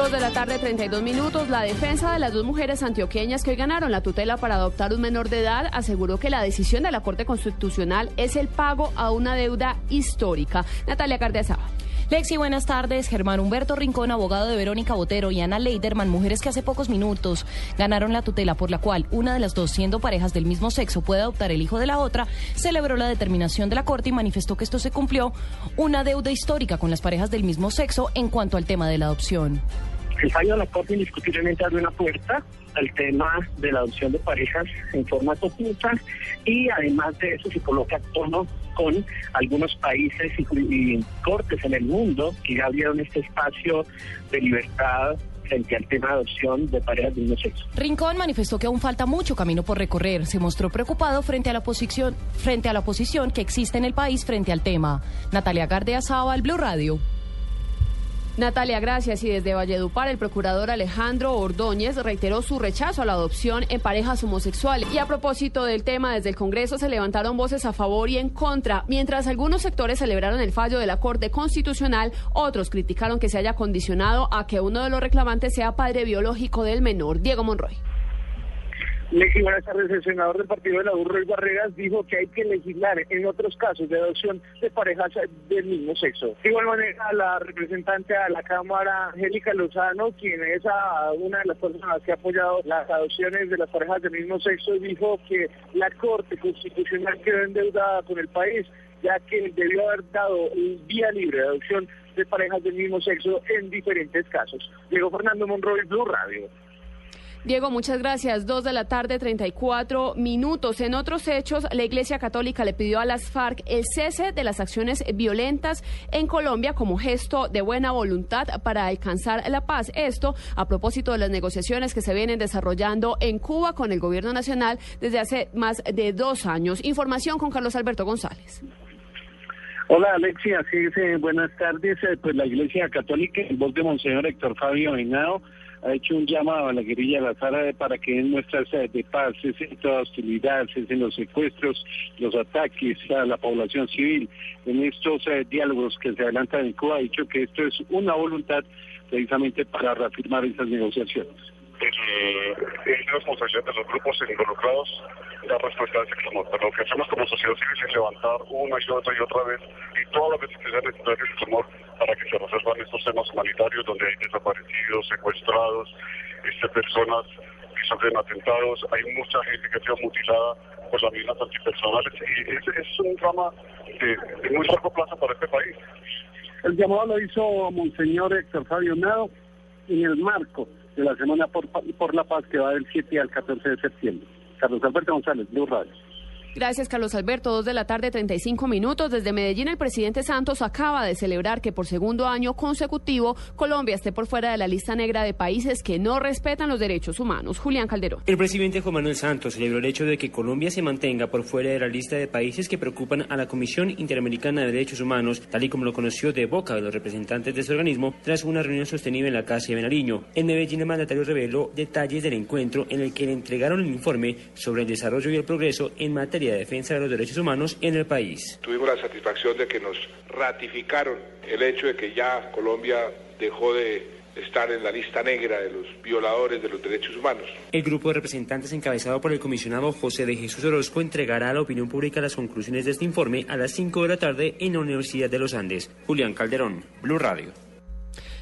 Dos de la tarde, 32 minutos. La defensa de las dos mujeres antioqueñas que hoy ganaron la tutela para adoptar un menor de edad aseguró que la decisión de la Corte Constitucional es el pago a una deuda histórica. Natalia Cardiazaba. Lexi, buenas tardes. Germán Humberto Rincón, abogado de Verónica Botero y Ana Leiderman, mujeres que hace pocos minutos ganaron la tutela por la cual una de las dos, siendo parejas del mismo sexo, puede adoptar el hijo de la otra, celebró la determinación de la Corte y manifestó que esto se cumplió una deuda histórica con las parejas del mismo sexo en cuanto al tema de la adopción. El fallo de la Corte indiscutiblemente abre una puerta al tema de la adopción de parejas en forma conjunta y además de eso se coloca tono con algunos países y, cortes en el mundo que ya abrieron este espacio de libertad frente al tema de adopción de parejas del mismo sexo. Rincón manifestó que aún falta mucho camino por recorrer. Se mostró preocupado frente a la oposición, frente a la oposición que existe en el país frente al tema. Natalia Gardea al Blue Radio. Natalia, gracias. Y desde Valledupar, el procurador Alejandro Ordóñez reiteró su rechazo a la adopción en parejas homosexuales. Y a propósito del tema, desde el Congreso se levantaron voces a favor y en contra. Mientras algunos sectores celebraron el fallo de la Corte Constitucional, otros criticaron que se haya condicionado a que uno de los reclamantes sea padre biológico del menor, Diego Monroy. Lexi, buenas tardes. El senador del partido de la U, Roy Barreras, dijo que hay que legislar en otros casos de adopción de parejas del mismo sexo. De igual manera, la representante a la Cámara, Angélica Lozano, quien es una de las personas que ha apoyado las adopciones de las parejas del mismo sexo, dijo que la Corte Constitucional quedó endeudada con el país, ya que debió haber dado vía libre de adopción de parejas del mismo sexo en diferentes casos. Diego Fernando Monroy, Blue Radio. Diego, muchas gracias. Dos de la tarde, 34 minutos. En otros hechos, la Iglesia Católica le pidió a las FARC el cese de las acciones violentas en Colombia como gesto de buena voluntad para alcanzar la paz. Esto a propósito de las negociaciones que se vienen desarrollando en Cuba con el gobierno nacional desde hace más de dos años. Información con Carlos Alberto González. Hola Alexia, sí, buenas tardes. Eh, pues la Iglesia Católica, en voz de Monseñor Héctor Fabio Henao, ha hecho un llamado a la guerrilla de la Zara para que den muestras de paz, cesen toda hostilidad, cesen los secuestros, los ataques a la población civil. En estos eh, diálogos que se adelantan en Cuba ha dicho que esto es una voluntad precisamente para reafirmar esas negociaciones. Eh, es de los grupos involucrados dar respuesta a ese clamor. Pero lo que hacemos como sociedad civil es levantar una y otra y otra vez y todas las veces que sea necesario ese clamor para que se resuelvan estos temas humanitarios donde hay desaparecidos, secuestrados, este, personas que sufren atentados, hay mucha gente que ha sido mutilada por las mismas antipersonales y es, es un drama de, muy largo plazo para este país. El llamado lo hizo Monseñor Héctor Fabio Nado en el marco de la Semana por, por la Paz que va del 7 al 14 de septiembre. Carlos Alberto González, Blue Radio. Gracias, Carlos Alberto. Dos de la tarde, 35 minutos. Desde Medellín, el presidente Santos acaba de celebrar que por segundo año consecutivo Colombia esté por fuera de la lista negra de países que no respetan los derechos humanos. Julián Calderón. El presidente Juan Manuel Santos celebró el hecho de que Colombia se mantenga por fuera de la lista de países que preocupan a la Comisión Interamericana de Derechos Humanos, tal y como lo conoció de boca de los representantes de ese organismo tras una reunión sostenida en la Casa de Benariño. En Medellín, el mandatario reveló detalles del encuentro en el que le entregaron el informe sobre el desarrollo y el progreso en materia de defensa de los derechos humanos en el país. Tuvimos la satisfacción de que nos ratificaron el hecho de que ya Colombia dejó de estar en la lista negra de los violadores de los derechos humanos. El grupo de representantes encabezado por el comisionado José de Jesús Orozco entregará a la opinión pública las conclusiones de este informe a las 5 de la tarde en la Universidad de los Andes. Julián Calderón, Blue Radio.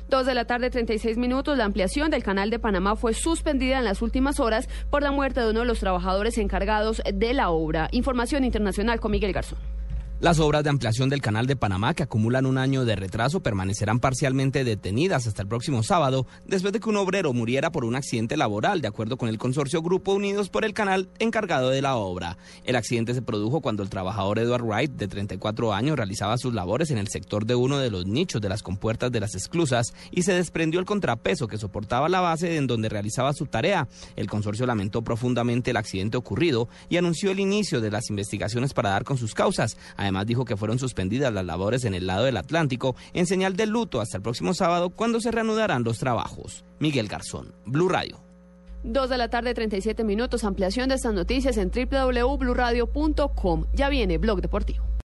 Dos de la tarde, 36 minutos. La ampliación del canal de Panamá fue suspendida en las últimas horas por la muerte de uno de los trabajadores encargados de la obra. Información internacional con Miguel Garzón. Las obras de ampliación del canal de Panamá, que acumulan un año de retraso, permanecerán parcialmente detenidas hasta el próximo sábado, después de que un obrero muriera por un accidente laboral, de acuerdo con el consorcio Grupo Unidos por el Canal encargado de la obra. El accidente se produjo cuando el trabajador Edward Wright, de 34 años, realizaba sus labores en el sector de uno de los nichos de las compuertas de las esclusas y se desprendió el contrapeso que soportaba la base en donde realizaba su tarea. El consorcio lamentó profundamente el accidente ocurrido y anunció el inicio de las investigaciones para dar con sus causas. Además dijo que fueron suspendidas las labores en el lado del Atlántico en señal de luto hasta el próximo sábado cuando se reanudarán los trabajos. Miguel Garzón, Blue Radio. Dos de la tarde, 37 minutos. Ampliación de estas noticias en www.bluradio.com. Ya viene Blog Deportivo.